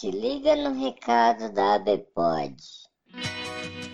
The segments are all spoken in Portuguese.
Se liga no recado da ABPOD.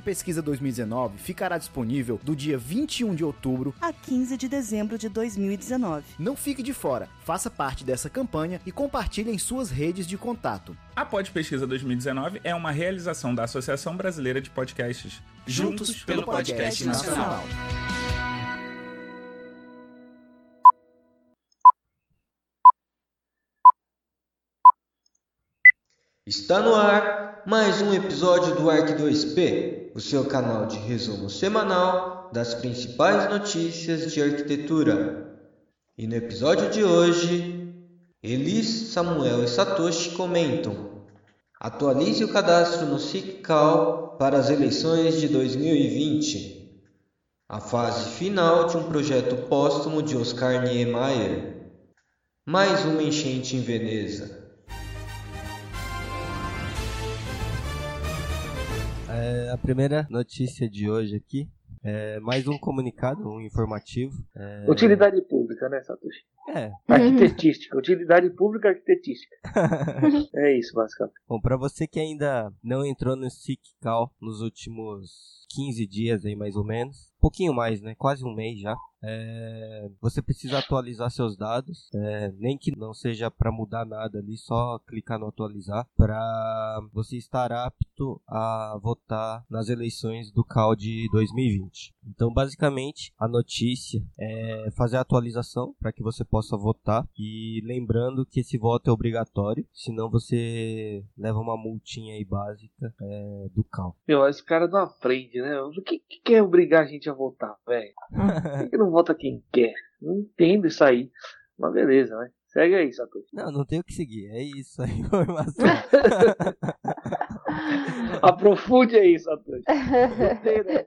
Pesquisa 2019 ficará disponível do dia 21 de outubro a 15 de dezembro de 2019. Não fique de fora, faça parte dessa campanha e compartilhe em suas redes de contato. A Pod Pesquisa 2019 é uma realização da Associação Brasileira de Podcasts. Juntos, Juntos pelo, pelo Podcast, podcast Nacional. Nacional. Está no ar mais um episódio do Arc 2P, o seu canal de resumo semanal das principais notícias de arquitetura. E no episódio de hoje, Elis, Samuel e Satoshi comentam: Atualize o cadastro no SICCAL para as eleições de 2020. A fase final de um projeto póstumo de Oscar Niemeyer. Mais uma enchente em Veneza. É, a primeira notícia de hoje aqui é mais um comunicado, um informativo. É... Utilidade pública, né, Satoshi? É. Arquitetística, utilidade pública arquitetística. é isso, basicamente. Bom, para você que ainda não entrou no SICCAL nos últimos 15 dias aí mais ou menos, um pouquinho mais, né? Quase um mês já. É, você precisa atualizar seus dados, é, nem que não seja para mudar nada ali, só clicar no atualizar para você estar apto a votar nas eleições do CAL de 2020. Então, basicamente, a notícia é fazer a atualização para que você possa votar e lembrando que esse voto é obrigatório, senão você leva uma multinha aí básica é, do CAL. Meu, esse cara não aprende, né? O que, que quer obrigar a gente a votar, velho? Por que não vota quem quer? Não entendo isso aí. Mas beleza, né? Segue aí, Satoshi. Não, não tenho o que seguir. É isso a informação. Aprofunde aí. Gostei, né?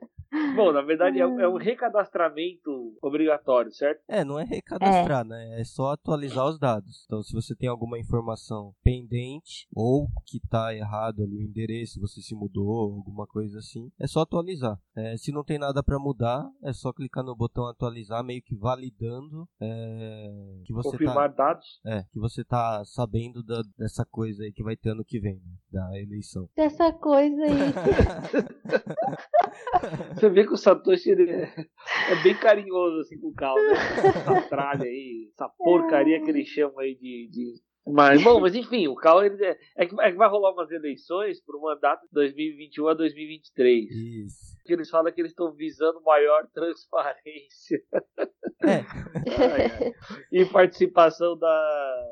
Bom, na verdade é, é, um recadastramento obrigatório, certo? É, não é recadastrar, é. né? É só atualizar os dados. Então, se você tem alguma informação pendente ou que está errado ali o endereço, você se mudou, alguma coisa assim, é só atualizar. É, se não tem nada para mudar, é só clicar no botão atualizar, meio que validando é, que você confirmar tá, dados. É, que você tá sabendo da, dessa coisa aí que vai ter ano que vem, né? da eleição. Dessa coisa aí. Você vê que o Satoshi é, é bem carinhoso assim com o Cal, né? Essa tralha aí, essa porcaria que ele chama aí de, de... Mas, bom, mas enfim, o Cal ele é, é, que, é que vai rolar umas eleições para o mandato de 2021 a 2023. Isso. Que eles falam que eles estão visando maior transparência. É. e participação da,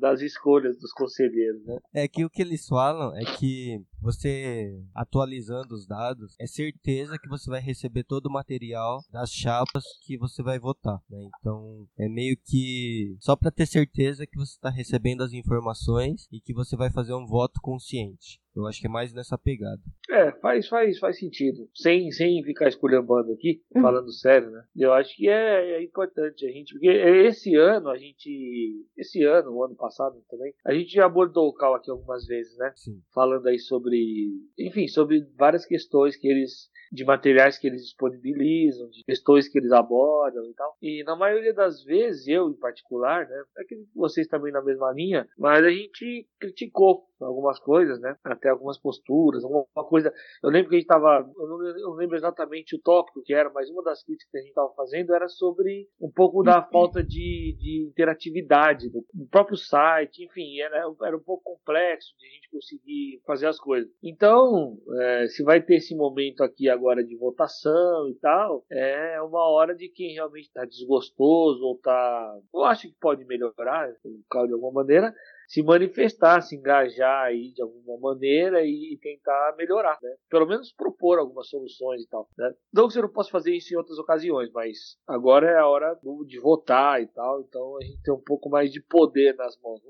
das escolhas dos conselheiros, né? É que o que eles falam é que você atualizando os dados, é certeza que você vai receber todo o material das chapas que você vai votar, né? Então, é meio que só para ter certeza que você está recebendo as informações e que você vai fazer um voto consciente. Eu acho que é mais nessa pegada. É, faz, faz, faz sentido. Sem, sem ficar esculhambando aqui, uhum. falando sério, né? Eu acho que é, é, importante a gente, porque esse ano a gente, esse ano, o ano passado também, a gente já abordou o Cal aqui algumas vezes, né? Sim. Falando aí sobre, enfim, sobre várias questões que eles de materiais que eles disponibilizam, de questões que eles abordam e tal. E na maioria das vezes, eu em particular, né, é que vocês também na mesma linha, mas a gente criticou algumas coisas, né, até algumas posturas, alguma coisa. Eu lembro que a gente estava, eu não eu lembro exatamente o tópico que era, mas uma das críticas que a gente estava fazendo era sobre um pouco da falta de, de interatividade do, do próprio site, enfim, era, era um pouco complexo de a gente conseguir fazer as coisas. Então, é, se vai ter esse momento aqui agora de votação e tal, é uma hora de quem realmente está desgostoso ou está. Eu acho que pode melhorar de alguma maneira se manifestar, se engajar aí de alguma maneira e, tentar melhorar, né? Pelo menos propor algumas soluções e tal, né? Não que você não possa fazer isso em outras ocasiões, mas agora é a hora de votar e tal, então a gente tem um pouco mais de poder nas mãos.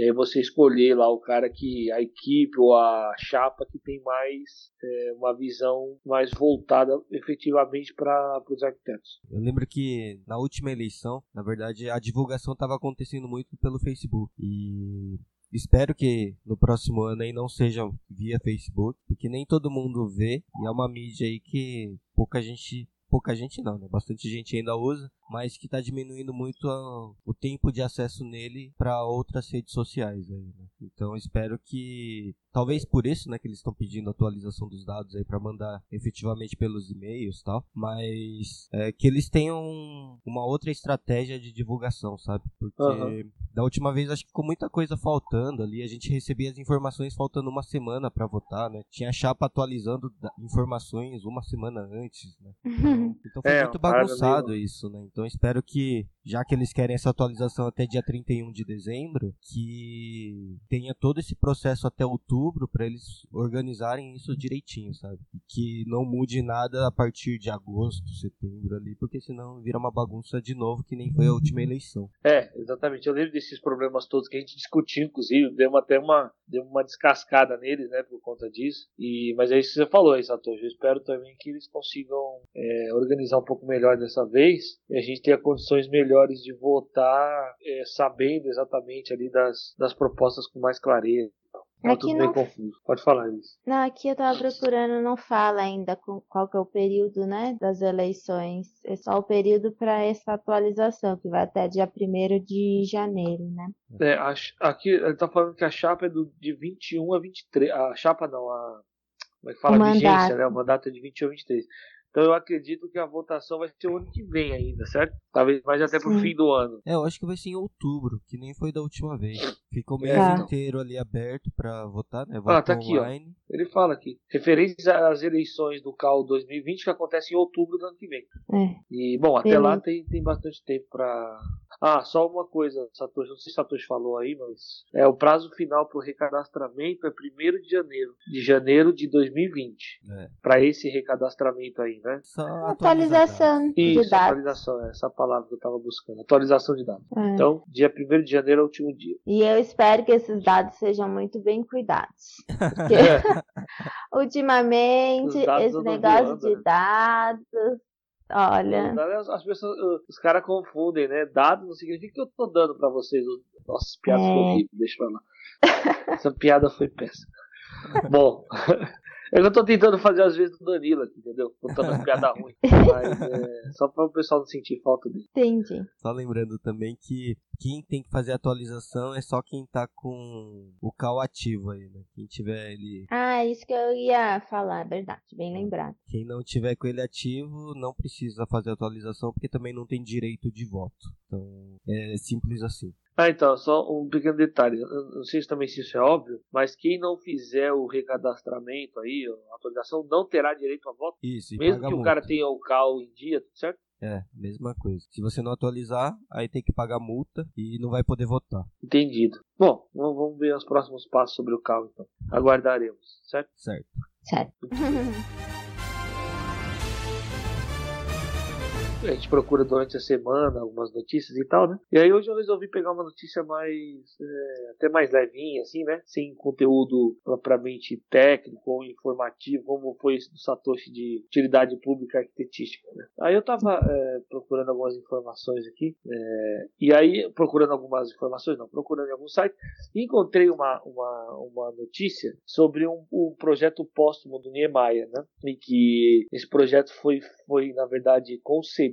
E aí você escolher lá o cara que a equipe ou a chapa que tem mais é, uma visão mais voltada efetivamente para os arquitetos. Eu lembro que na última eleição, na verdade, a divulgação estava acontecendo muito pelo Facebook e Espero que no próximo ano aí não seja via Facebook, porque nem todo mundo vê e é uma mídia aí que pouca gente, pouca gente não, né? Bastante gente ainda usa, mas que está diminuindo muito a, o tempo de acesso nele para outras redes sociais aí, né? Então espero que talvez por isso, né, que eles estão pedindo atualização dos dados aí para mandar efetivamente pelos e-mails, tal, mas é, que eles tenham uma outra estratégia de divulgação, sabe? Porque uhum. da última vez acho que ficou muita coisa faltando ali, a gente recebia as informações faltando uma semana para votar, né? Tinha chapa atualizando informações uma semana antes, né? Então, então foi é, muito bagunçado isso, né? Então espero que já que eles querem essa atualização até dia 31 de dezembro, que tenha todo esse processo até outubro para eles organizarem isso direitinho, sabe? Que não mude nada a partir de agosto, setembro ali, porque senão vira uma bagunça de novo que nem foi a última eleição. É, exatamente. Eu lembro desses problemas todos que a gente discutiu, inclusive, deu até uma, deu uma descascada neles, né, por conta disso. E, mas é isso que você falou Satoshi. Eu espero também que eles consigam é, organizar um pouco melhor dessa vez e a gente tenha condições melhores de votar é, sabendo exatamente ali das, das propostas com mais clareza. Tá tudo bem confuso. Pode falar isso. Não, aqui eu tava procurando, não fala ainda qual que é o período, né, das eleições. É só o período para essa atualização, que vai até dia 1 de janeiro, né? É, a, aqui ele tá falando que a chapa é do, de 21 a 23. A chapa não, a. Como é que fala? A vigência, né? O mandato é de 21 a 23. Então eu acredito que a votação vai ser o ano que vem ainda, certo? Talvez mais até pro Sim. fim do ano. É, eu acho que vai ser em outubro, que nem foi da última vez. Ficou o mês é. inteiro ali aberto para votar, né? Voto ah, tá aqui, online. ó. Ele fala aqui. Referência às eleições do CAL 2020 que acontecem em outubro do ano que vem. É. E, bom, até lá tem, tem bastante tempo para ah, só uma coisa, Satoshi, não sei se Satoshi falou aí, mas é o prazo final para o recadastramento é 1 de janeiro, de janeiro de 2020. É. Para esse recadastramento aí, né? Só atualização de Isso, dados. atualização, é essa palavra que eu estava buscando, atualização de dados. É. Então, dia 1 de janeiro é o último dia. E eu espero que esses dados sejam muito bem cuidados. Porque ultimamente esse negócio de né? dados Olha. As pessoas, os caras confundem, né? Dado não significa que eu tô dando para vocês. Nossa, piada é. horrível, deixa pra lá. Essa piada foi péssima. Bom, eu tô tentando fazer às vezes do Danilo aqui, entendeu? Contando as piadas ruins. Mas é só para o pessoal não sentir falta dele. Entendi. Só lembrando também que quem tem que fazer a atualização é só quem tá com o cal ativo aí, né? Quem tiver ele. Ah, isso que eu ia falar, verdade, bem lembrado. Quem não tiver com ele ativo não precisa fazer a atualização porque também não tem direito de voto. Então é simples assim. Ah, então, só um pequeno detalhe. Eu não sei se também se isso é óbvio, mas quem não fizer o recadastramento aí, a atualização, não terá direito a voto. Isso, Mesmo que o cara tenha o CAL em dia, tudo certo? É, mesma coisa. Se você não atualizar, aí tem que pagar multa e não vai poder votar. Entendido. Bom, vamos ver os próximos passos sobre o CAL, então. Aguardaremos, certo? Certo. Certo. a gente procura durante a semana algumas notícias e tal, né? E aí hoje eu resolvi pegar uma notícia mais é, até mais levinha, assim, né? Sem conteúdo propriamente técnico ou informativo, como foi esse do Satoshi de utilidade pública arquitetística. Né? Aí eu tava é, procurando algumas informações aqui, é, e aí procurando algumas informações, não, procurando em algum site, encontrei uma, uma, uma notícia sobre um, um projeto póstumo do Niemeyer, né? E que esse projeto foi, foi na verdade, concebido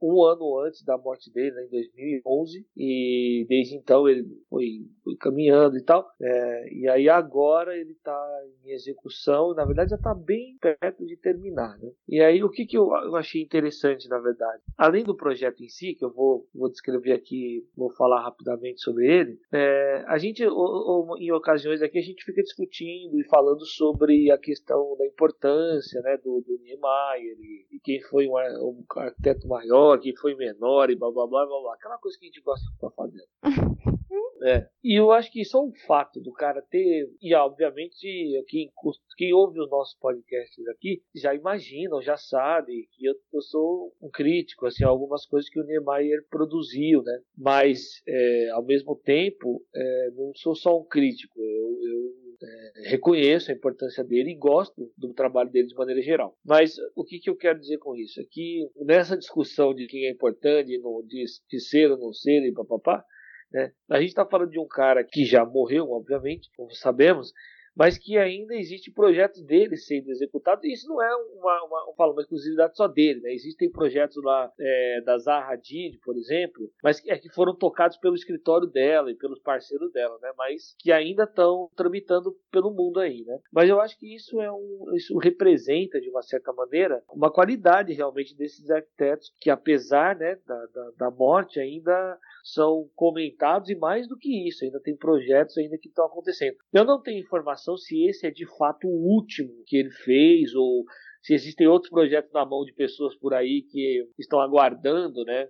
um ano antes da morte dele, né, em 2011, e desde então ele foi, foi caminhando e tal. É, e aí agora ele está em execução, na verdade já está bem perto de terminar. Né? E aí o que, que eu, eu, achei interessante, na verdade, além do projeto em si, que eu vou, vou descrever aqui, vou falar rapidamente sobre ele, é, a gente, ou, ou, em ocasiões aqui, a gente fica discutindo e falando sobre a questão da importância né, do, do Niemeyer e, e quem foi um, um arquiteto maior, quem foi menor e blá blá blá blá blá. Aquela coisa que a gente gosta de ficar fazendo. É. E eu acho que só o fato do cara ter. E obviamente, quem, quem ouve os nossos podcasts aqui já imaginam, já sabe que eu, eu sou um crítico, assim, algumas coisas que o Niemeyer produziu, né? Mas, é, ao mesmo tempo, é, não sou só um crítico, eu, eu é, reconheço a importância dele e gosto do trabalho dele de maneira geral. Mas o que, que eu quero dizer com isso? É que nessa discussão de quem é importante, de, de ser ou não ser e papapá, né, a gente está falando de um cara que já morreu, obviamente, como sabemos, mas que ainda existe projetos dele sendo executados, e isso não é uma, uma, uma, uma exclusividade só dele, né? Existem projetos lá é, da Zaha Hadid, por exemplo, mas que, é, que foram tocados pelo escritório dela e pelos parceiros dela, né? Mas que ainda estão tramitando pelo mundo aí, né? Mas eu acho que isso é um, isso representa, de uma certa maneira, uma qualidade realmente desses arquitetos que, apesar né, da, da, da morte, ainda são comentados e mais do que isso, ainda tem projetos ainda que estão acontecendo. Eu não tenho informação se esse é de fato o último que ele fez ou se existem outros projetos na mão de pessoas por aí que estão aguardando né, é,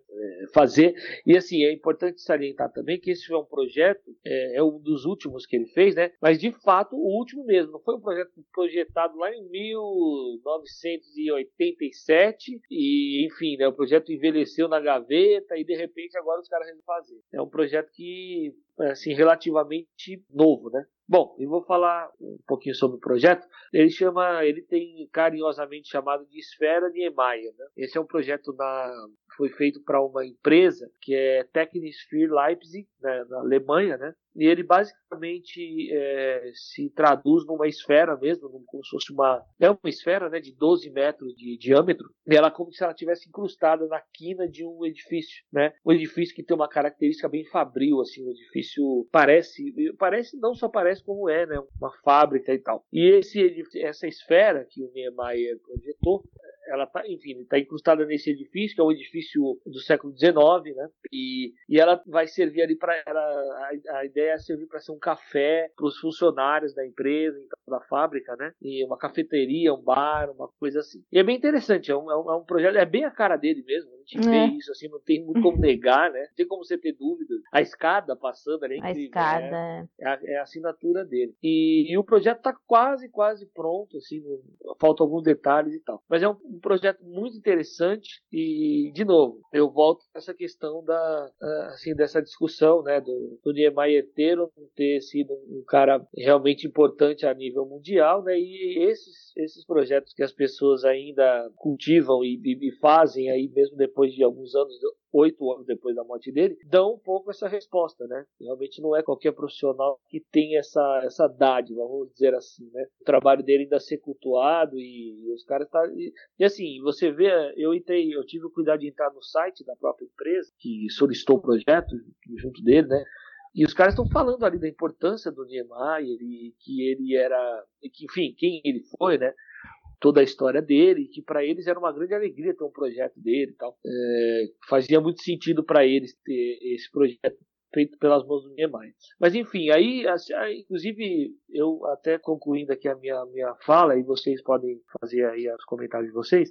fazer. E assim, é importante salientar também que esse é um projeto, é, é, um dos últimos que ele fez, né? Mas de fato o último mesmo. Foi um projeto projetado lá em 1987 e, enfim, né, o projeto envelheceu na gaveta e de repente agora os caras resolvem fazer. É um projeto que assim relativamente novo, né? Bom, eu vou falar um pouquinho sobre o projeto. Ele chama, ele tem carinhosamente chamado de Esfera Niemeyer. Né? Esse é um projeto na, foi feito para uma empresa que é Technisphere Leipzig, né, na Alemanha, né? E ele basicamente é, se traduz numa esfera mesmo, como se fosse uma. É uma esfera né, de 12 metros de diâmetro, e ela como se ela tivesse incrustada na quina de um edifício. Né? Um edifício que tem uma característica bem fabril, assim, um edifício parece. Parece, não só parece como é, né? Uma fábrica e tal. E esse, essa esfera que o Niemeyer projetou ela tá, enfim, está incrustada nesse edifício, que é um edifício do século XIX, né? E, e ela vai servir ali para a, a ideia é servir para ser um café para os funcionários da empresa, então, da fábrica, né? E uma cafeteria, um bar, uma coisa assim. E é bem interessante, é um, é um, é um projeto, é bem a cara dele mesmo. Gente é. vê isso, assim, não tem muito como negar, né? Não tem como você ter dúvidas. A escada passando ali, é a escada né? é, a, é a assinatura dele. E, e o projeto está quase, quase pronto, assim, faltam alguns detalhes e tal. Mas é um um projeto muito interessante e, de novo, eu volto a essa questão da, assim, dessa discussão, né, do, do Niemeyer ter ou não ter sido um cara realmente importante a nível mundial, né, e esses, esses projetos que as pessoas ainda cultivam e, e, e fazem aí mesmo depois de alguns anos oito anos depois da morte dele, dão um pouco essa resposta, né? Realmente não é qualquer profissional que tem essa, essa dádiva, vamos dizer assim, né? O trabalho dele ainda ser cultuado e, os caras tá e, e, assim, você vê, eu entrei, eu tive o cuidado de entrar no site da própria empresa que solicitou o projeto junto dele, né? E os caras estão falando ali da importância do Niemeyer e que ele era, e que, enfim, quem ele foi, né? Toda a história dele, que para eles era uma grande alegria ter um projeto dele e tal. É, fazia muito sentido para eles ter esse projeto feito pelas mãos do Niemeyer. Mas enfim, aí, inclusive, eu até concluindo aqui a minha, minha fala, e vocês podem fazer aí os comentários de vocês,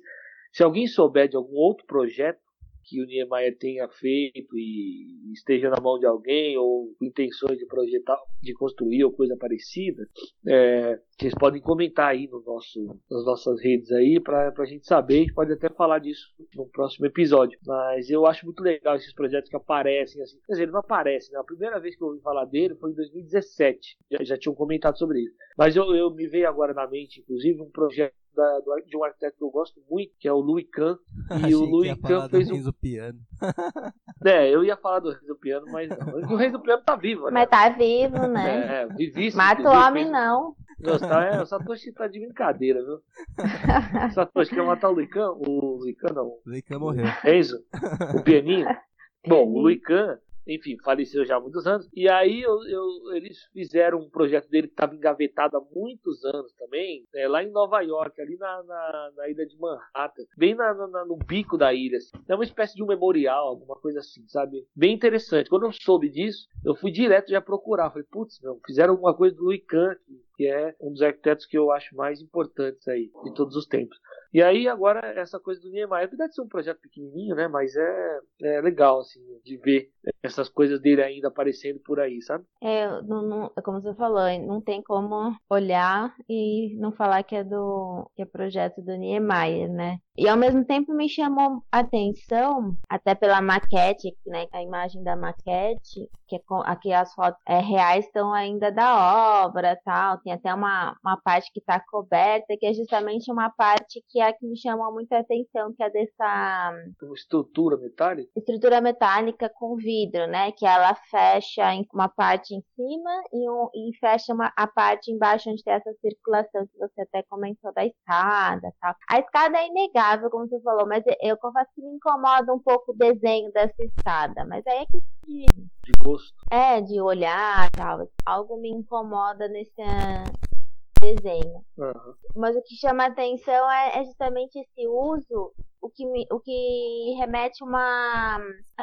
se alguém souber de algum outro projeto que o Niemeyer tenha feito e esteja na mão de alguém ou intenções de projetar, de construir ou coisa parecida, é, vocês podem comentar aí no nosso, nas nossas redes aí para a gente saber. A gente pode até falar disso no próximo episódio. Mas eu acho muito legal esses projetos que aparecem assim. Quer dizer, ele não aparece, né? A primeira vez que eu ouvi falar dele foi em 2017. Já, já tinham comentado sobre isso. Mas eu, eu me veio agora na mente, inclusive, um projeto da, do, de um arquiteto que eu gosto muito, que é o Louis Kahn. E o Louis Kahn fez um. Piano. é, eu ia falar do Reis do Piano, mas não. O Reis do Piano tá vivo, né? Mas tá vivo, né? É, vivíssimo. Mata o homem, fez... não. Nossa, é, o Satoshi tá de brincadeira, viu? O Satoshi quer matar o Luican? O Luican não. O Luican morreu. Enzo? O pianinho? Bom, o Luican enfim, faleceu já há muitos anos. E aí eu, eu, eles fizeram um projeto dele que estava engavetado há muitos anos também, é, lá em Nova York, ali na, na, na ilha de Manhattan, bem na, na, no bico da ilha. Assim. É uma espécie de um memorial, alguma coisa assim, sabe? Bem interessante. Quando eu soube disso, eu fui direto já procurar. Falei, putz, fizeram alguma coisa do Kahn, que é um dos arquitetos que eu acho mais importantes aí de todos os tempos. E aí agora essa coisa do Niemeyer, apesar de ser um projeto pequenininho, né, mas é, é legal assim de ver essas coisas dele ainda aparecendo por aí, sabe? É, não, não, como você falou, não tem como olhar e não falar que é do que é projeto do Niemeyer, né? E ao mesmo tempo me chamou a atenção, até pela maquete, né, a imagem da maquete, que é aqui as fotos é, reais estão ainda da obra tal, tem até uma, uma parte que está coberta, que é justamente uma parte que é a que me chamou muita atenção, que é dessa... Uma estrutura metálica? Estrutura metálica com vidro, né, que ela fecha uma parte em cima e, um, e fecha uma, a parte embaixo onde tem essa circulação que você até comentou da escada tal. A escada é inegável como você falou, mas eu confesso que me incomoda um pouco o desenho dessa escada. Mas aí é que de, de gosto. É, de olhar tal. Algo me incomoda nesse desenho. Uhum. Mas o que chama atenção é, é justamente esse uso o que, me, o que remete uma,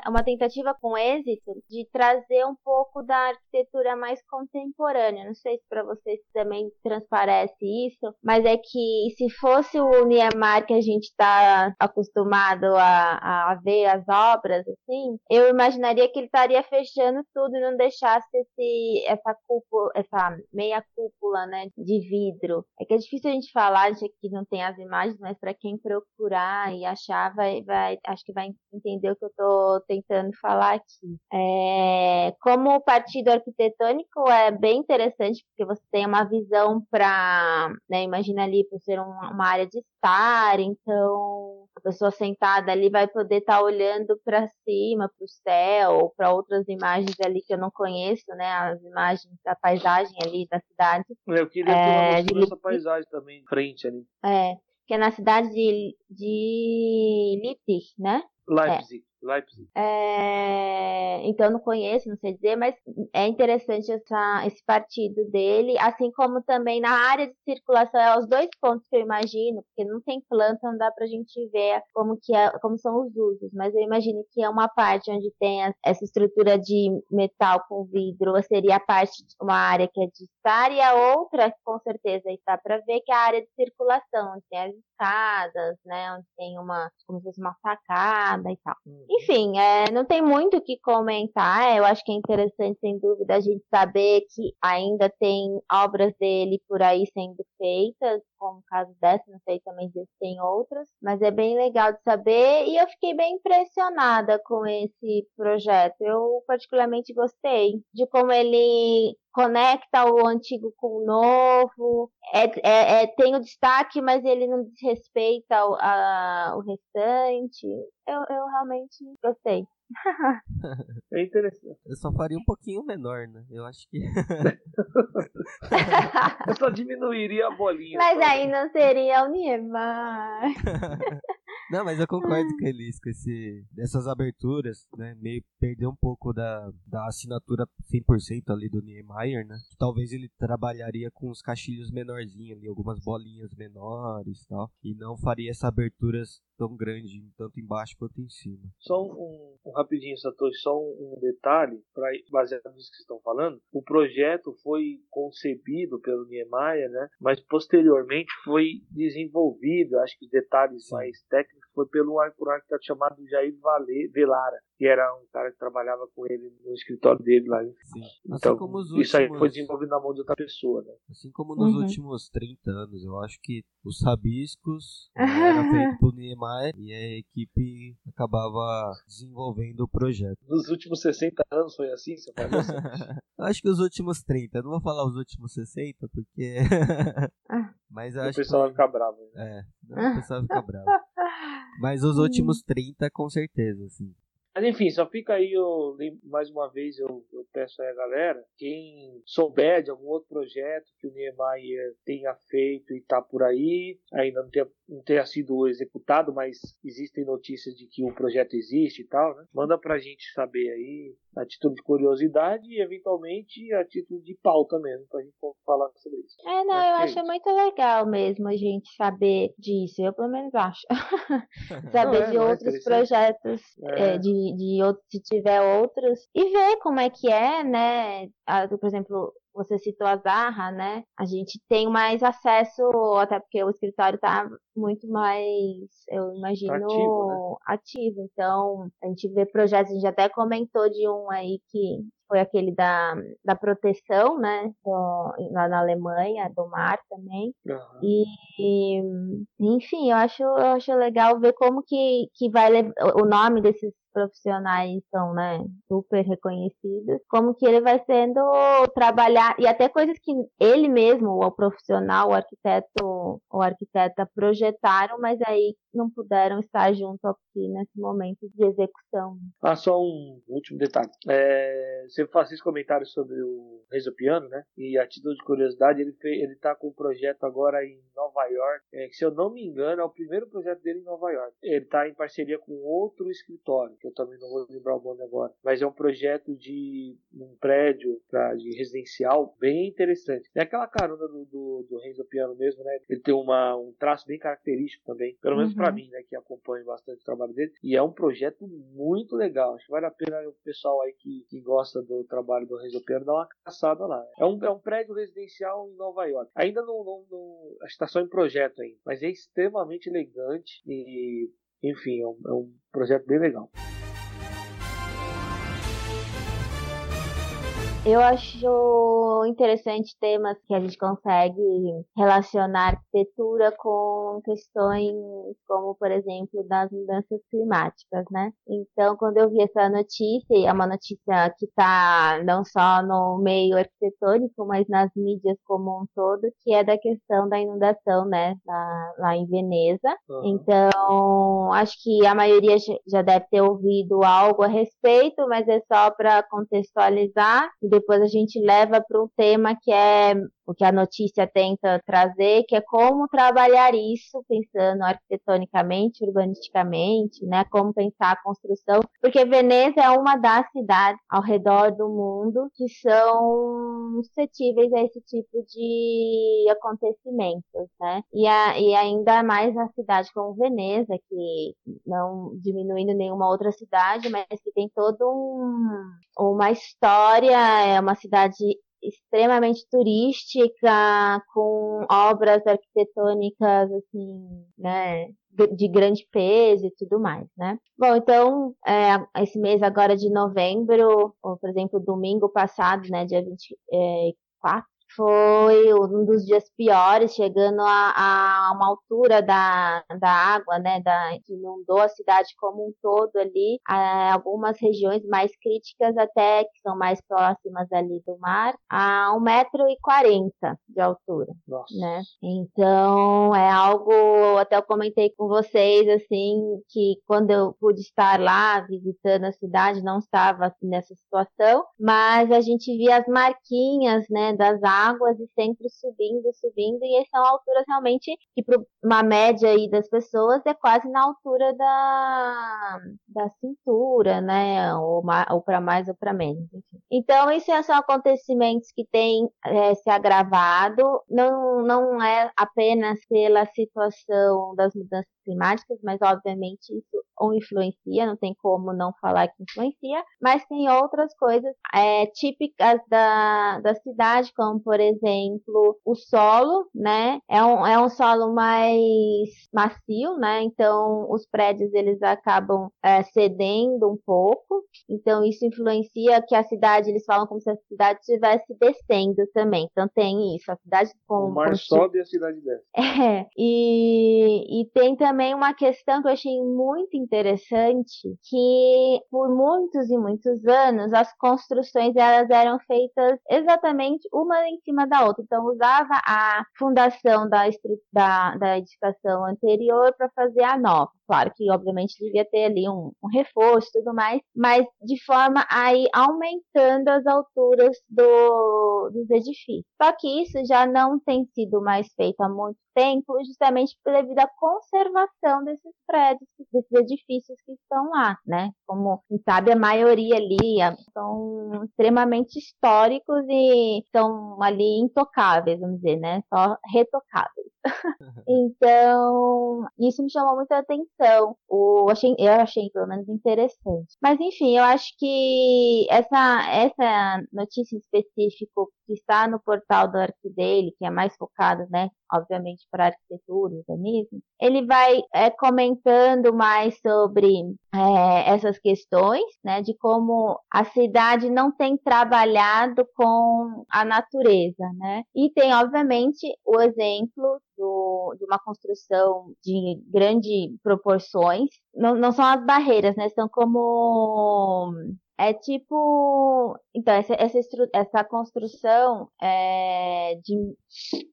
uma tentativa com êxito de trazer um pouco da arquitetura mais contemporânea. Não sei se para vocês também transparece isso, mas é que se fosse o Niemeyer que a gente está acostumado a, a ver as obras, assim, eu imaginaria que ele estaria fechando tudo e não deixasse esse, essa cúpula, essa meia cúpula, né, de vidro. É que é difícil a gente falar, a gente aqui não tem as imagens, mas para quem procurar e achar, vai, vai, acho que vai entender o que eu estou tentando falar aqui. É, como o partido arquitetônico é bem interessante, porque você tem uma visão para, né, imagina ali, por ser um, uma área de estar, então a pessoa sentada ali vai poder estar tá olhando para cima, para o céu, para outras imagens ali que eu não conheço, né, as imagens da paisagem ali da cidade. Eu queria ter uma noção de... paisagem também, frente ali. É, que é na cidade de, de Leipzig, né? Leipzig. É. Leipzig. É, então não conheço, não sei dizer, mas é interessante essa, esse partido dele, assim como também na área de circulação, é os dois pontos que eu imagino, porque não tem planta, não dá pra gente ver como, que é, como são os usos, mas eu imagino que é uma parte onde tem a, essa estrutura de metal com vidro, seria a parte de uma área que é de estar, e a outra, com certeza, está para ver, que é a área de circulação, onde tem as escadas, né, onde tem uma, como se fosse uma facada e tal. Hum. Enfim, é, não tem muito o que comentar. Eu acho que é interessante, sem dúvida, a gente saber que ainda tem obras dele por aí sendo feitas, como o caso dessa, não sei também se tem outras, mas é bem legal de saber e eu fiquei bem impressionada com esse projeto. Eu particularmente gostei de como ele conecta o antigo com o novo, é, é, é tem o destaque, mas ele não desrespeita o, a, o restante. Eu, eu realmente gostei. É interessante. Eu só faria um pouquinho menor, né? Eu acho que. eu só diminuiria a bolinha. Mas aí não seria o Niemeyer. Não, mas eu concordo com eles com esse, dessas aberturas, né? Meio perder um pouco da, da assinatura 100% ali do Niemeyer, né? Talvez ele trabalharia com os caixilhos menorzinhos ali, algumas bolinhas menores e tal. E não faria essa aberturas tão grande, tanto embaixo quanto em cima. Só um, um rapidinho, Satoshi, só um, um detalhe, pra, baseado nisso que vocês estão falando. O projeto foi concebido pelo Niemeyer, né? Mas posteriormente foi desenvolvido, acho que detalhes Sim. mais técnicos foi pelo por um arquiteto chamado Jair Velara, que era um cara que trabalhava com ele no escritório dele lá. Sim. Então, últimos... isso aí foi desenvolvido na mão de outra pessoa, né? Assim como nos uhum. últimos 30 anos, eu acho que os rabiscos eram feitos por Niemeyer e a equipe acabava desenvolvendo o projeto. Nos últimos 60 anos foi assim, você falou assim? acho que os últimos 30, eu não vou falar os últimos 60 porque Mas eu o acho pessoal que... vai ficar bravo. Né? É, o pessoal vai ficar bravo. Mas os últimos 30, com certeza, sim. Mas enfim, só fica aí, eu, mais uma vez eu, eu, peço aí a galera, quem souber de algum outro projeto que o Niemeyer tenha feito e está por aí, ainda não tenha, não tenha sido executado, mas existem notícias de que o projeto existe e tal, né? Manda pra gente saber aí, a título de curiosidade e eventualmente a título de pauta mesmo, pra gente falar sobre isso. É, não, eu é acho muito legal mesmo a gente saber disso, eu pelo menos acho. saber não, é, de é outros projetos, é. De, de outros, se tiver outros, e ver como é que é, né? por exemplo, você citou a Zarra, né? A gente tem mais acesso, até porque o escritório está muito mais, eu imagino, ativo, né? ativo. Então, a gente vê projetos, a gente até comentou de um aí que foi aquele da, da proteção, né, do, lá na Alemanha, do mar também. Uhum. E, enfim, eu acho, eu acho legal ver como que, que vai o nome desses profissionais são, né, super reconhecidos, como que ele vai sendo trabalhar e até coisas que ele mesmo, o profissional, o arquiteto, o arquiteta projetaram, mas aí não puderam estar junto aqui nesse momento de execução. Ah, só um último detalhe. É, você faz esses comentários sobre o Renzo Piano, né? E a título de curiosidade, ele ele tá com um projeto agora em Nova York, é, que se eu não me engano é o primeiro projeto dele em Nova York. Ele está em parceria com outro escritório que eu também não vou lembrar o nome agora, mas é um projeto de um prédio pra, de residencial bem interessante. É aquela carona do, do, do Renzo Piano mesmo, né? Ele tem uma, um traço bem característico também, pelo menos uhum. para mim, né, que acompanho bastante o trabalho dele, e é um projeto muito legal. Acho que vale a pena o pessoal aí que, que gosta do trabalho do Renzo Piano dar uma caçada lá. É um, é um prédio residencial em Nova York. Ainda não, não, não acho que está só em projeto ainda, mas é extremamente elegante e enfim, é um, é um projeto bem legal. Eu acho interessante temas que a gente consegue relacionar arquitetura com questões como, por exemplo, das mudanças climáticas, né? Então, quando eu vi essa notícia, e é uma notícia que está não só no meio arquitetônico, mas nas mídias como um todo, que é da questão da inundação, né? Lá, lá em Veneza. Uhum. Então, acho que a maioria já deve ter ouvido algo a respeito, mas é só para contextualizar depois a gente leva para um tema que é o que a notícia tenta trazer, que é como trabalhar isso, pensando arquitetonicamente, urbanisticamente, né? Como pensar a construção, porque Veneza é uma das cidades ao redor do mundo que são suscetíveis a esse tipo de acontecimentos, né? E, a, e ainda mais a cidade como Veneza, que não diminuindo nenhuma outra cidade, mas que tem toda um, uma história, é uma cidade extremamente turística, com obras arquitetônicas, assim, né, de grande peso e tudo mais, né? Bom, então, é, esse mês agora de novembro, ou, por exemplo, domingo passado, né, dia 24, foi um dos dias piores, chegando a, a uma altura da, da água, né, da, que inundou a cidade como um todo ali, a, algumas regiões mais críticas até, que são mais próximas ali do mar, a 1,40m de altura, Nossa. né? Então, é algo, até eu comentei com vocês, assim, que quando eu pude estar lá visitando a cidade, não estava assim, nessa situação, mas a gente via as marquinhas, né, das águas águas e sempre subindo, subindo, e são alturas realmente que para uma média aí das pessoas é quase na altura da, da cintura, né? Ou, ou para mais ou para menos. Então, isso são acontecimentos que têm é, se agravado, não, não é apenas pela situação das mudanças climáticas, mas obviamente isso ou influencia, não tem como não falar que influencia, mas tem outras coisas é, típicas da, da cidade, como por exemplo o solo, né? É um, é um solo mais macio, né? Então os prédios eles acabam é, cedendo um pouco, então isso influencia que a cidade, eles falam como se a cidade estivesse descendo também, então tem isso, a cidade com... O mar sobe e a cidade desce. É, e, e tem também uma questão que eu achei muito interessante que por muitos e muitos anos as construções elas eram feitas exatamente uma em cima da outra. Então usava a fundação da, da, da edificação anterior para fazer a nova. Claro que obviamente devia ter ali um, um reforço e tudo mais, mas de forma a ir aumentando as alturas do, dos edifícios. Só que isso já não tem sido mais feito há muito tempo, justamente devido à conservação desses prédios, desses edifícios que estão lá, né? Como sabe, a maioria ali são extremamente históricos e estão ali intocáveis, vamos dizer, né? Só retocáveis. então, isso me chamou muita atenção. O, achei, eu achei, pelo menos, interessante. Mas, enfim, eu acho que essa, essa notícia específica que está no portal do arquivo dele, que é mais focado, né, obviamente, para arquitetura, urbanismo, ele vai é, comentando mais sobre é, essas questões, né, de como a cidade não tem trabalhado com a natureza, né, e tem, obviamente, o exemplo do, de uma construção de grande proporções, não, não são as barreiras, né, são como é tipo. Então, essa, essa, essa construção é, de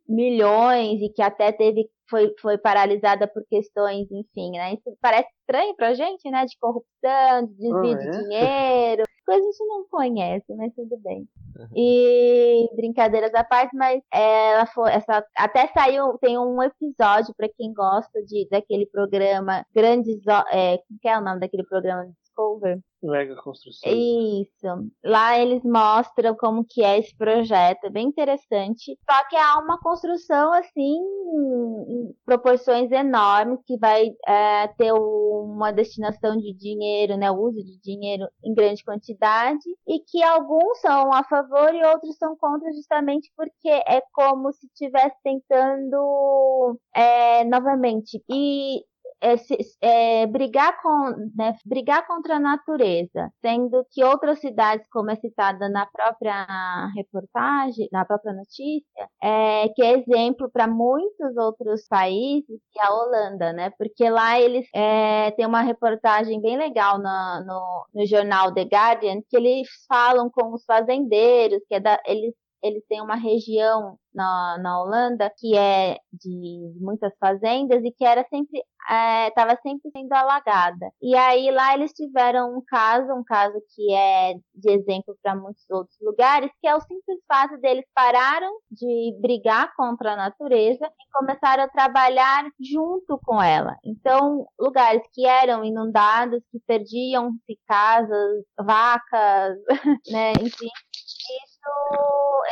milhões e que até teve. Foi, foi paralisada por questões, enfim, né? Isso parece estranho pra gente, né? De corrupção, de desvio de é? dinheiro, coisas a gente não conhece, mas tudo bem. Uhum. E brincadeiras à parte, mas ela foi, essa, até saiu, tem um episódio para quem gosta de daquele programa Grandes, é, que é o nome daquele programa Discover? Mega construção. Isso. Lá eles mostram como que é esse projeto, é bem interessante. Só que há uma construção assim em proporções enormes que vai é, ter uma destinação de dinheiro, né, o uso de dinheiro em grande quantidade e que alguns são a favor e outros são contra justamente porque é como se estivesse tentando é, novamente e é, é, brigar, com, né, brigar contra a natureza, sendo que outras cidades, como é citada na própria reportagem, na própria notícia, é, que é exemplo para muitos outros países, que é a Holanda, né? Porque lá eles é, tem uma reportagem bem legal no, no, no jornal The Guardian, que eles falam com os fazendeiros, que é da, eles eles têm uma região na, na Holanda que é de muitas fazendas e que era sempre estava é, sempre sendo alagada. E aí lá eles tiveram um caso, um caso que é de exemplo para muitos outros lugares, que é o simples fato deles pararam de brigar contra a natureza e começaram a trabalhar junto com ela. Então, lugares que eram inundados, que perdiam-se casas, vacas, né, enfim,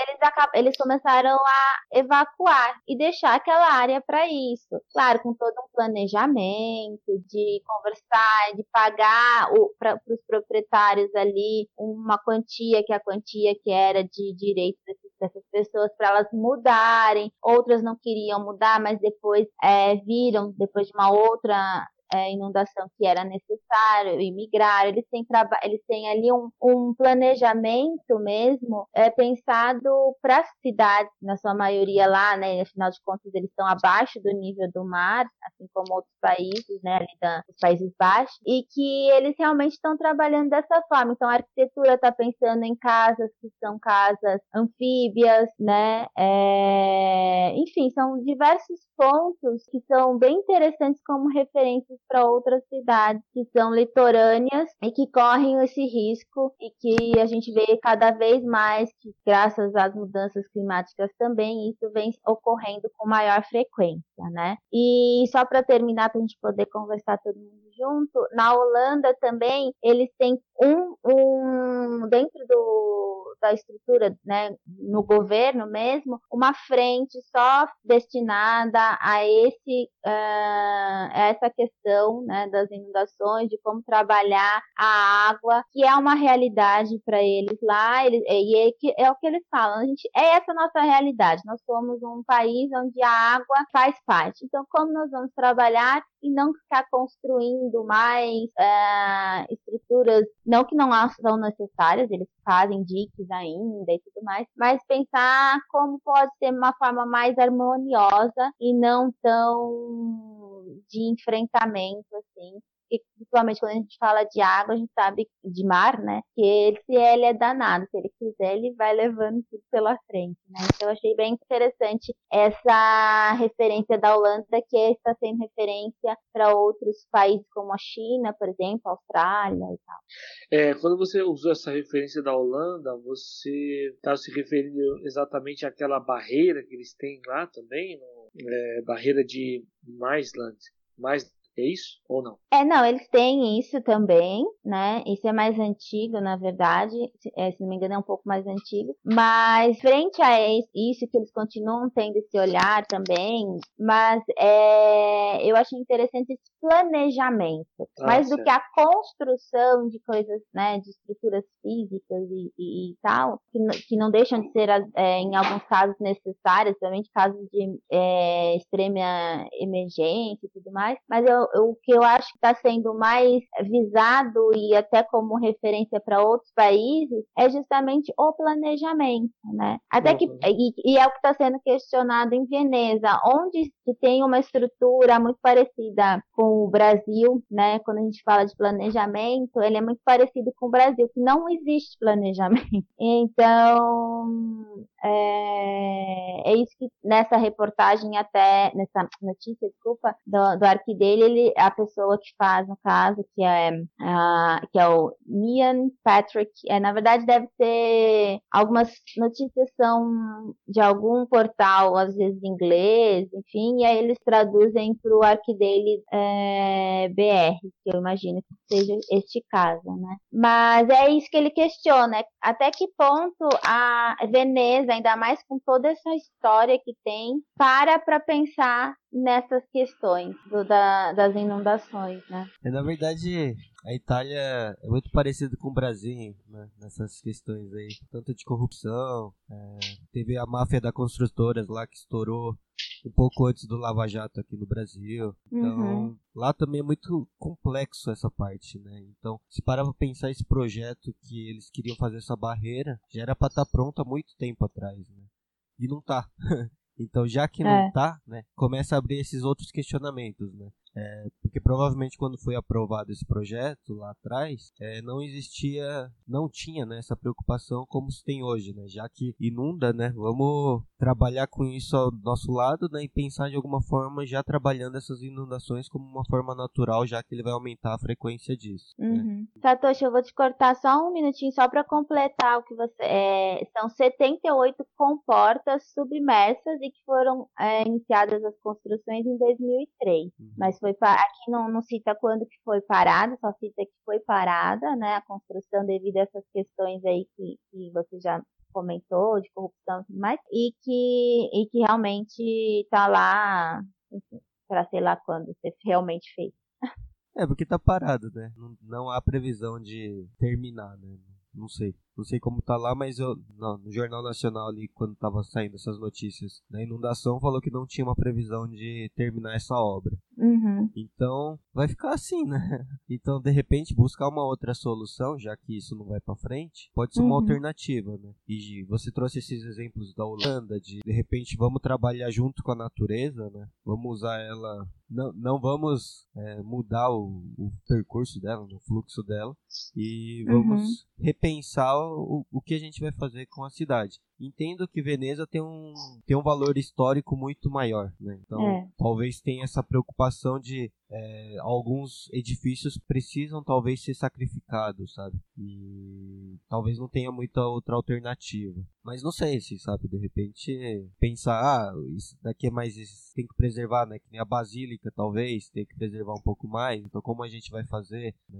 eles, acabam, eles começaram a evacuar e deixar aquela área para isso. Claro, com todo um planejamento de conversar, de pagar para os proprietários ali uma quantia, que é a quantia que era de direito dessas pessoas para elas mudarem. Outras não queriam mudar, mas depois é, viram, depois de uma outra é, inundação que era necessário e migrar. Eles têm, eles têm ali um, um planejamento mesmo é, pensado para as cidades, na sua maioria lá, né? Afinal de contas, eles estão abaixo do nível do mar, assim como outros países, né? Ali da, os Países Baixos, e que eles realmente estão trabalhando dessa forma. Então, a arquitetura está pensando em casas que são casas anfíbias, né? É, enfim, são diversos pontos que são bem interessantes como referências para outras cidades que são litorâneas e que correm esse risco e que a gente vê cada vez mais que, graças às mudanças climáticas também, isso vem ocorrendo com maior frequência, né? E só para terminar, para a gente poder conversar todo mundo junto, na Holanda também eles têm um, um dentro do, da estrutura, né, no governo mesmo, uma frente só destinada a esse uh, essa questão né, das inundações, de como trabalhar a água, que é uma realidade para eles lá, eles, e é, é o que eles falam, a gente, é essa a nossa realidade, nós somos um país onde a água faz parte, então como nós vamos trabalhar e não ficar construindo mais uh, estruturas, não que não são necessárias, eles fazem diques ainda e tudo mais, mas pensar como pode ser uma forma mais harmoniosa e não tão de enfrentamento assim principalmente quando a gente fala de água, a gente sabe de mar, né? Que ele, se ele é danado, se ele quiser, ele vai levando tudo pela frente, né? Então eu achei bem interessante essa referência da Holanda, que está sendo referência para outros países como a China, por exemplo, a Austrália e tal. É, quando você usou essa referência da Holanda, você está se referindo exatamente àquela barreira que eles têm lá também, no, é, barreira de Maisland, mais É isso ou não? É, não, eles têm isso também, né? Isso é mais antigo, na verdade. Se, é, se não me engano, é um pouco mais antigo. Mas, frente a isso, que eles continuam tendo esse olhar também, mas é, eu achei interessante esse planejamento. Ah, mais certo. do que a construção de coisas, né? De estruturas físicas e, e, e tal, que, que, não deixam de ser, é, em alguns casos, necessárias, principalmente casos de é, extrema emergência e tudo mais. Mas eu, o que eu acho que está sendo mais visado e até como referência para outros países é justamente o planejamento, né? Até uhum. que e, e, é o que está sendo questionado em Veneza, onde se tem uma estrutura muito parecida com o Brasil, né? Quando a gente fala de planejamento, ele é muito parecido com o Brasil, que não existe planejamento. Então, é, é isso que nessa reportagem até nessa notícia, desculpa, do, do arquivo dele, ele, a pessoa que faz no caso, que é uh, que é o Ian Patrick, é, na verdade deve ser algumas notícias são de algum portal, às vezes em inglês, enfim, e aí eles traduzem para o dele é, BR, que eu imagino que seja este caso, né? Mas é isso que ele questiona, até que ponto a Veneza, ainda mais com toda essa história que tem, para para pensar nessas questões do, da, das inundações, né? É, na verdade, a Itália é muito parecida com o Brasil né, nessas questões aí, tanto de corrupção, é, teve a máfia da construtoras lá que estourou um pouco antes do Lava Jato aqui no Brasil. Então, uhum. lá também é muito complexo essa parte, né? Então, se parar pra pensar esse projeto que eles queriam fazer essa barreira, já era para estar tá pronto há muito tempo atrás, né? E não tá. Então, já que não é. tá, né, começa a abrir esses outros questionamentos, né? É, porque provavelmente quando foi aprovado esse projeto lá atrás, é, não existia, não tinha né, essa preocupação como se tem hoje, né? Já que inunda, né? Vamos trabalhar com isso ao nosso lado, né? E pensar de alguma forma já trabalhando essas inundações como uma forma natural, já que ele vai aumentar a frequência disso. Né. Uhum. Né? Satoshi, eu vou te cortar só um minutinho só para completar o que você. É, são 78 comportas submersas e que foram é, iniciadas as construções em 2003, uhum. mas foi foi aqui não, não cita quando que foi parada, só cita que foi parada, né, a construção devido a essas questões aí que, que você já comentou, de corrupção e tudo mais, e que, e que realmente está lá, para sei lá quando ser realmente feito. É, porque tá parado, né? Não, não há previsão de terminar, né? Não sei. Não sei como tá lá, mas eu não, no Jornal Nacional ali, quando tava saindo essas notícias da inundação, falou que não tinha uma previsão de terminar essa obra. Uhum. Então, vai ficar assim, né? Então, de repente, buscar uma outra solução, já que isso não vai para frente, pode ser uma uhum. alternativa, né? E você trouxe esses exemplos da Holanda, de de repente vamos trabalhar junto com a natureza, né? Vamos usar ela não, não vamos é, mudar o, o, percurso dela, o fluxo dela, e vamos uhum. repensar o, o que a gente vai fazer com a cidade. Entendo que Veneza tem um, tem um valor histórico muito maior, né? Então, é. talvez tenha essa preocupação de é, alguns edifícios precisam talvez ser sacrificados, sabe? E talvez não tenha muita outra alternativa. Mas não sei se, sabe, de repente pensar, ah, isso daqui é mais, tem que preservar, né? Que nem a basílica, talvez, tem que preservar um pouco mais. Então, como a gente vai fazer? Né?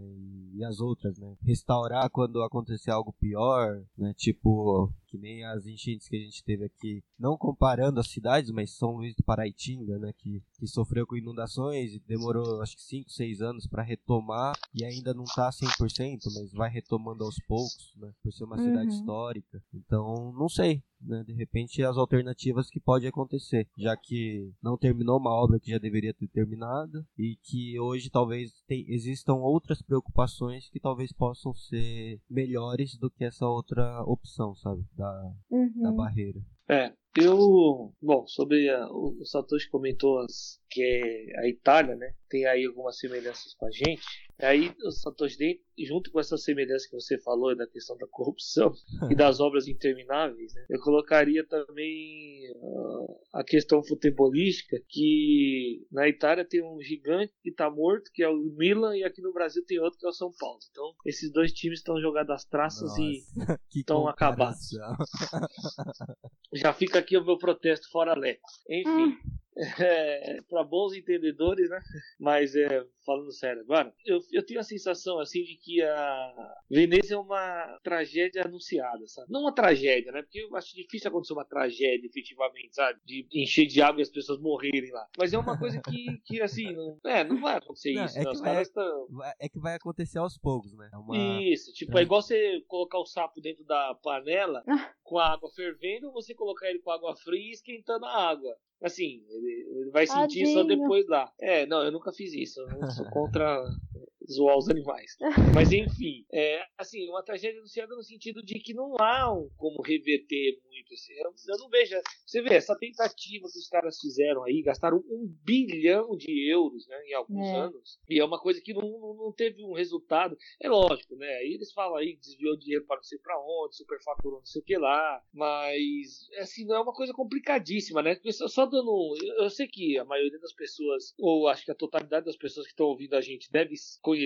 E as outras, né? Restaurar quando acontecer algo pior, né? Tipo, que nem as enchentes que a gente teve aqui, não comparando as cidades, mas São Luís do Paraitinga, né, que, que sofreu com inundações e demorou acho que 5, 6 anos para retomar e ainda não tá 100%, mas vai retomando aos poucos, né, por ser uma uhum. cidade histórica. Então, não sei, né, de repente as alternativas que pode acontecer, já que não terminou uma obra que já deveria ter terminado e que hoje talvez tem, existam outras preocupações que talvez possam ser melhores do que essa outra opção, sabe, da, uhum. da barreira. É, eu, bom, sobre a, o, o Satoshi comentou as, que é a Itália, né? Tem aí algumas semelhanças com a gente. Aí o Satoshi, junto com essa semelhança que você falou da questão da corrupção e das obras intermináveis, né? eu colocaria também uh, a questão futebolística, que na Itália tem um gigante que está morto, que é o Milan, e aqui no Brasil tem outro que é o São Paulo. Então, esses dois times estão jogados às traças Nossa, e estão acabados. Já fica aqui o meu protesto fora Leco. Enfim. Hum. É, para bons entendedores, né? Mas é, falando sério agora, eu, eu tenho a sensação assim de que a Veneza é uma tragédia anunciada, sabe? Não uma tragédia, né? Porque eu acho difícil acontecer uma tragédia efetivamente, sabe? De encher de água e as pessoas morrerem lá. Mas é uma coisa que, que assim, não, é, não vai acontecer Não, isso. é né? que Os vai- caras tão... É que vai acontecer aos poucos, né? É uma... Isso, tipo, é igual você colocar o sapo dentro da panela com a água fervendo, ou você colocar ele com água fria e esquentando a água. Assim, ele, vai sentir só Tadinho. depois lá. É, não, eu nunca fiz isso. Eu sou contra zoar os animais. Mas enfim, é assim, uma tragédia anunciada no sentido de que não há um como reverter muito. Assim. Eu, eu não vejo. Você vê, essa tentativa que os caras fizeram aí, gastaram um bilhão de euros né, em alguns É. anos, e é uma coisa que não, não, não teve um resultado. É lógico, né? Aí eles falam aí, desviou dinheiro para não sei pra onde, superfaturou não sei o que lá, mas assim, não é uma coisa complicadíssima, né? Só, dando. Eu, eu sei que a maioria das pessoas, ou acho que a totalidade das pessoas que estão ouvindo a gente deve conhecer,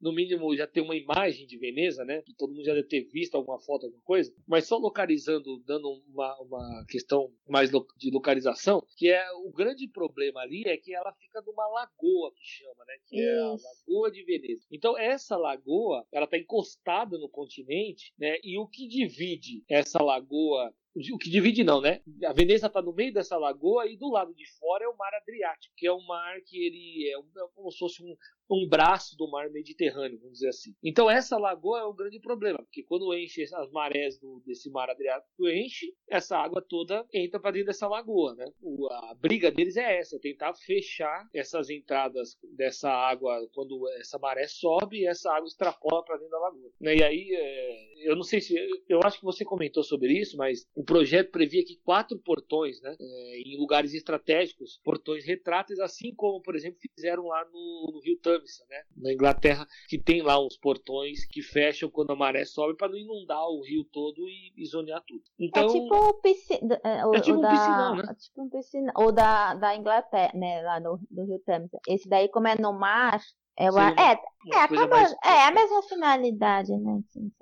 no mínimo já ter uma imagem de Veneza, né? Que todo mundo já deve ter visto alguma foto, alguma coisa, mas só localizando, dando uma, uma questão mais de localização, que é o grande problema ali é que ela fica numa lagoa que chama, né? Que é a Isso. Lagoa de Veneza. Então essa lagoa, ela está encostada no continente, né? E o que divide essa lagoa o que divide não, né? A Veneza está no meio dessa lagoa e do lado de fora é o mar Adriático, que é um mar que ele é, um- é como se fosse um, um braço do mar Mediterrâneo, vamos dizer assim. Então essa lagoa é o grande problema, porque quando enche as marés do, desse mar Adriático enche, essa água toda entra para dentro dessa lagoa, né? O- a briga deles é essa, é tentar fechar essas entradas dessa água quando essa maré sobe e essa água extrapola para dentro da lagoa. Né? E aí, é, eu não sei se eu acho que você comentou sobre isso, mas projeto previa que quatro portões, né, é, em lugares estratégicos, portões retráteis, assim como, por exemplo, fizeram lá no, no Rio Tamisa, né, na Inglaterra, que tem lá uns portões que fecham quando a maré sobe para não inundar o rio todo e, e zonear tudo. Então, é tipo o piscina, o, É tipo o um piscinão, né? é tipo um piscina, ou da, da Inglaterra, né, lá no, Rio Tamisa. Esse daí, como é no mar, é, uma- é, é, acaba, mais é a mesma finalidade, né? assim.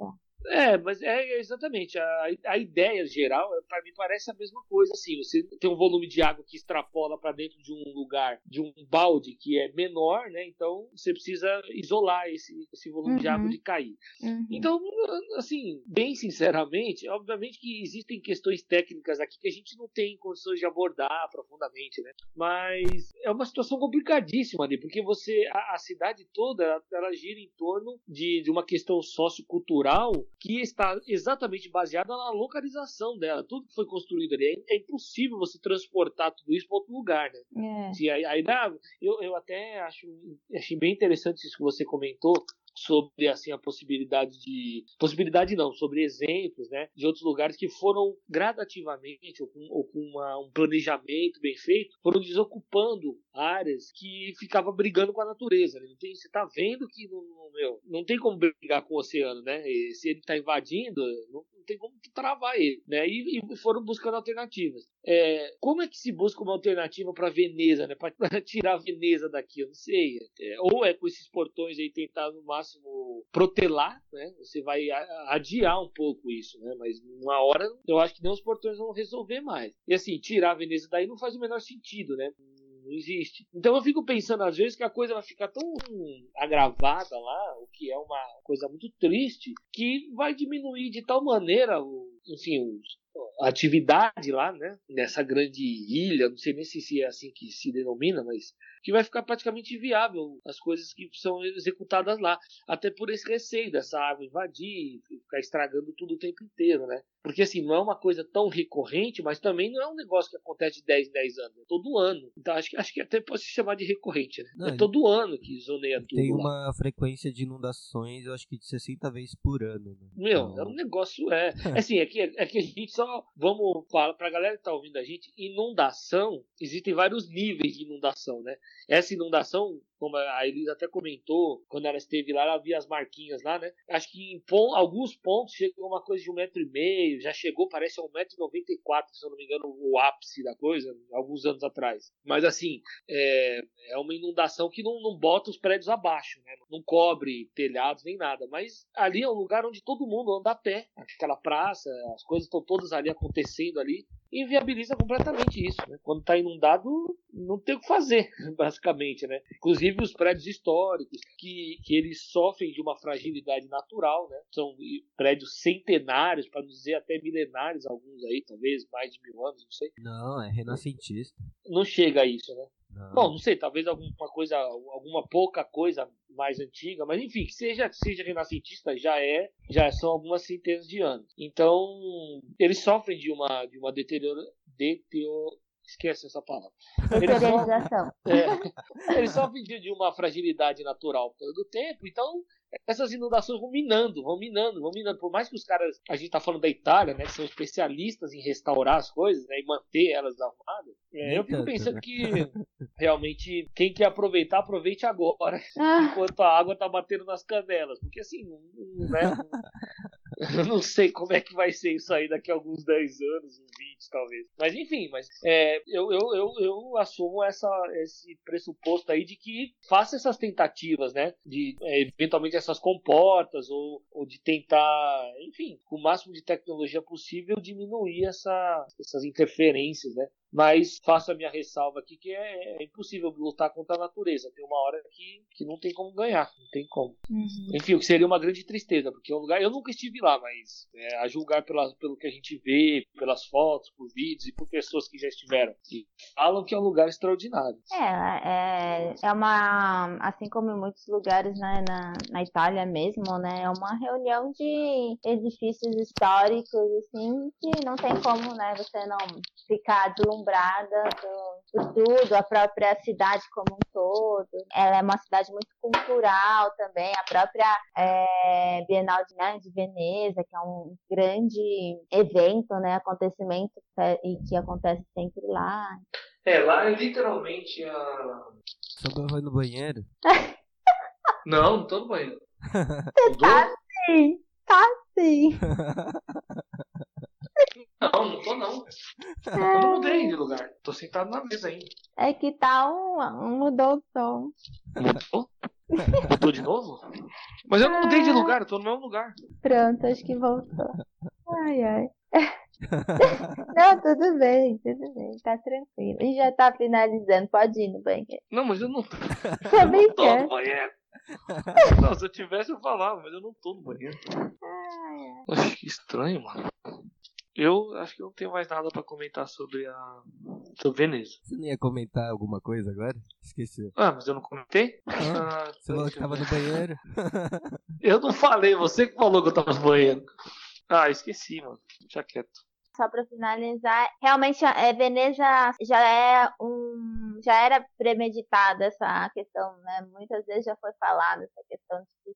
É, mas é exatamente. A, a ideia geral, para mim, parece a mesma coisa. Assim, você tem um volume de água que extrapola para dentro de um lugar, de um balde que é menor, né? Então você precisa isolar esse, esse volume de Uhum. água de cair. Uhum. Então, assim, bem sinceramente, obviamente que existem questões técnicas aqui que a gente não tem condições de abordar profundamente, né? Mas é uma situação complicadíssima ali, porque você, a, a cidade toda, ela, ela gira em torno de, de uma questão sociocultural que está exatamente baseada na localização dela. Tudo que foi construído ali, é, é impossível você transportar tudo isso para outro lugar, né? É. Sim, aí, aí dá, eu, eu até acho achei bem interessante isso que você comentou sobre assim a possibilidade de possibilidade não sobre exemplos né de outros lugares que foram gradativamente ou com, ou com uma- um planejamento bem feito foram desocupando áreas que ficava brigando com a natureza né? não tem você tá vendo que não, meu, não tem como brigar com o oceano né E se ele está invadindo não, não tem como travar ele né e, e foram buscando alternativas é, como é que se busca uma alternativa para Veneza, né? Para tirar a Veneza daqui, eu não sei. É, ou é com esses portões aí tentar no máximo protelar, né? Você vai adiar um pouco isso, né? Mas uma hora eu acho que nem os portões vão resolver mais. E assim, tirar a Veneza daí não faz o menor sentido, né? Não existe. Então eu fico pensando às vezes que a coisa vai ficar tão agravada lá, o que é uma coisa muito triste, que vai diminuir de tal maneira, enfim, os, atividade lá, né? Nessa grande ilha, não sei nem se é assim que se denomina, mas que vai ficar praticamente inviável as coisas que são executadas lá. Até por esse receio dessa água invadir, ficar estragando tudo o tempo inteiro, né? Porque assim, não é uma coisa tão recorrente, mas também não é um negócio que acontece de 10 em 10 anos, é todo ano. Então acho que, acho que até pode se chamar de recorrente, né? Não, é todo ano que zoneia tudo. Tem lá. uma frequência de inundações, eu acho que de 60 vezes por ano. Né? Meu, Então, é um negócio, é. É Assim, é que, é que a gente só. Vamos falar pra galera que tá ouvindo a gente, inundação, existem vários níveis de inundação, né? Essa inundação, como a Elisa até comentou, quando ela esteve lá, ela via as marquinhas lá, né? Acho que em pon- alguns pontos chega a uma coisa de um metro e meio, já chegou, parece a um metro e noventa e quatro, se eu não me engano, o ápice da coisa, alguns anos atrás. Mas assim, é, é uma inundação que não, não bota os prédios abaixo, né? Não cobre telhados nem nada. Mas ali é um lugar onde todo mundo anda a pé. Aquela praça, as coisas estão todas ali acontecendo ali. inviabiliza completamente isso. Né? Quando está inundado, não tem o que fazer, basicamente. Né? Inclusive os prédios históricos, que, que eles sofrem de uma fragilidade natural, né? são prédios centenários, para não dizer até milenários, alguns aí, talvez mais de mil anos, não sei. Não, é renascentista. Não chega a isso, né? Não. Bom, não sei, talvez alguma coisa, alguma pouca coisa mais antiga, mas enfim, que seja, que seja renascentista já é, já são algumas centenas de anos. Então, eles sofrem de uma de uma deterioro, deterioro esquece essa palavra. Eles Deteriorização. é, eles sofrem de, de uma fragilidade natural por causa do tempo, então essas inundações vão minando, vão minando, vão minando. Por mais que os caras, a gente tá falando da Itália, né, que são especialistas em restaurar as coisas, né, e manter elas arrumadas, é, eu fico pensando né? que realmente quem quer aproveitar, aproveite agora, Ah, enquanto a água tá batendo nas canelas, porque assim, né, eu não sei como é que vai ser isso aí daqui a alguns 10 anos, uns 20 talvez. Mas enfim, mas é, eu, eu, eu, eu assumo essa, esse pressuposto aí de que faça essas tentativas, né? De é, eventualmente essas comportas ou, ou de tentar, enfim, com o máximo de tecnologia possível diminuir essa, essas interferências, né? Mas faço a minha ressalva aqui que é, é impossível lutar contra a natureza. Tem uma hora que, que não tem como ganhar, não tem como. uhum. Enfim, o que seria uma grande tristeza, porque é um lugar. Eu nunca estive lá, mas é, a julgar pela, pelo que a gente vê, pelas fotos, por vídeos e por pessoas que já estiveram. E falam que é um lugar extraordinário. É, é, é uma, assim como em muitos lugares né, na, na Itália mesmo, né, é uma reunião de edifícios históricos, assim, que não tem como, né, você não ficar deslumbrada do- por tudo, a própria cidade como um todo. Ela é uma cidade muito cultural também, a própria é, Bienal de, né, de Veneza, que é um grande evento, né, acontecimento é, e que acontece sempre lá. É, lá é literalmente a. Só vai no banheiro. Não, não tô no banheiro. Tá sim, tá sim. Não, não tô não. Eu não mudei de lugar. Tô sentado na mesa ainda. É que tá um, um mudou o som. Mudou? Mudou de novo? Mas eu não mudei de lugar, eu tô no mesmo lugar. Pronto, acho que voltou. Ai, ai. Não, tudo bem, tudo bem, tá tranquilo. E já tá finalizando, pode ir no banheiro. Não, mas eu não tô. Eu não tô no banheiro. Não, se eu tivesse eu falava, mas eu não tô no banheiro. Acho que estranho, mano. Eu acho que eu não tenho mais nada pra comentar sobre a. sobre Veneza. Você não ia comentar alguma coisa agora? Esqueceu. Ah, mas eu não comentei? Ah, Ah, Você falou que tava no banheiro. Eu não falei, você que falou que eu tava no banheiro. Ah, esqueci, mano. Deixa quieto. Só pra finalizar, realmente é, Veneza já é um. Já era premeditada essa questão, né? Muitas vezes já foi falada essa questão de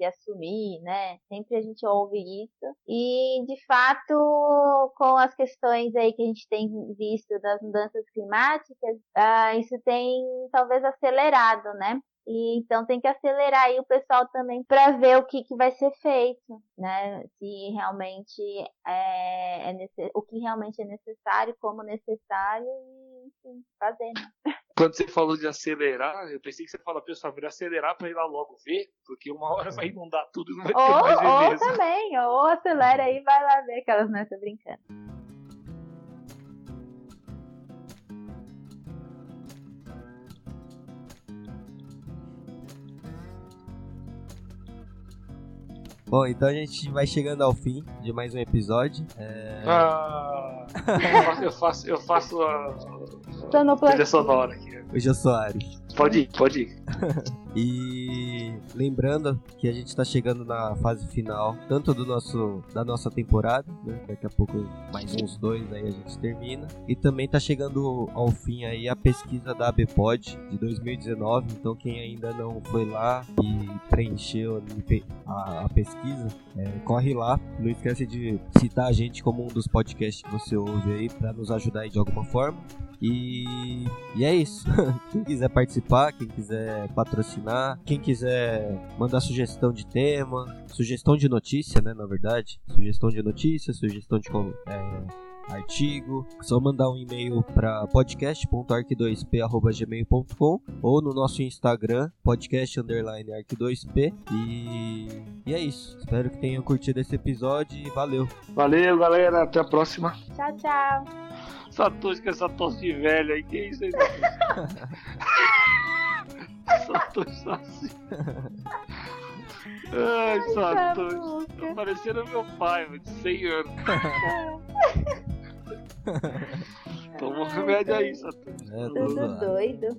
ia assumir, né? Sempre a gente ouve isso. E de fato, com as questões aí que a gente tem visto das mudanças climáticas, ah, isso tem talvez acelerado, né? E então tem que acelerar aí o pessoal também para ver o que, que vai ser feito, né? Se realmente é, é o que realmente é necessário, como necessário e enfim, fazer, né? Quando você falou de acelerar, eu pensei que você falou, pessoal, melhor acelerar pra ir lá logo ver, porque uma hora vai inundar tudo e não vai ter Ou, mais ou Veneza. também, ou acelera aí e vai lá ver aquelas não tô brincando. Bom, então a gente vai chegando ao fim de mais um episódio. É... Ah, eu faço, eu faço, eu faço a trilha sonora aqui. Hoje eu sou Ares. Pode ir, pode ir. E lembrando que a gente tá chegando na fase final, tanto do nosso da nossa temporada, né? Daqui a pouco mais uns dois aí a gente termina. E também tá chegando ao fim aí a pesquisa da ABPOD de 2019. Então quem ainda não foi lá e preencheu a, a pesquisa, é, corre lá. Não esquece de citar a gente como um dos podcasts que você ouve aí para nos ajudar aí de alguma forma. E, e é isso. quem quiser participar, quem quiser patrocinar, quem quiser mandar sugestão de tema, sugestão de notícia, né? Na verdade, sugestão de notícia, sugestão de é, artigo, só mandar um e-mail para podcast.arc2p@gmail.com ou no nosso Instagram podcast underline arc2p e, e é isso. Espero que tenham curtido esse episódio e valeu. Valeu, galera. Até a próxima. Tchau, tchau. Satoshi com essa tosse velha aí. Que isso aí, Satoshi? Satoshi Saci. Ai, Satoshi. Tá parecendo meu pai, mano, de 100 anos. Toma um remédio aí, Satoshi. É, lá. doido.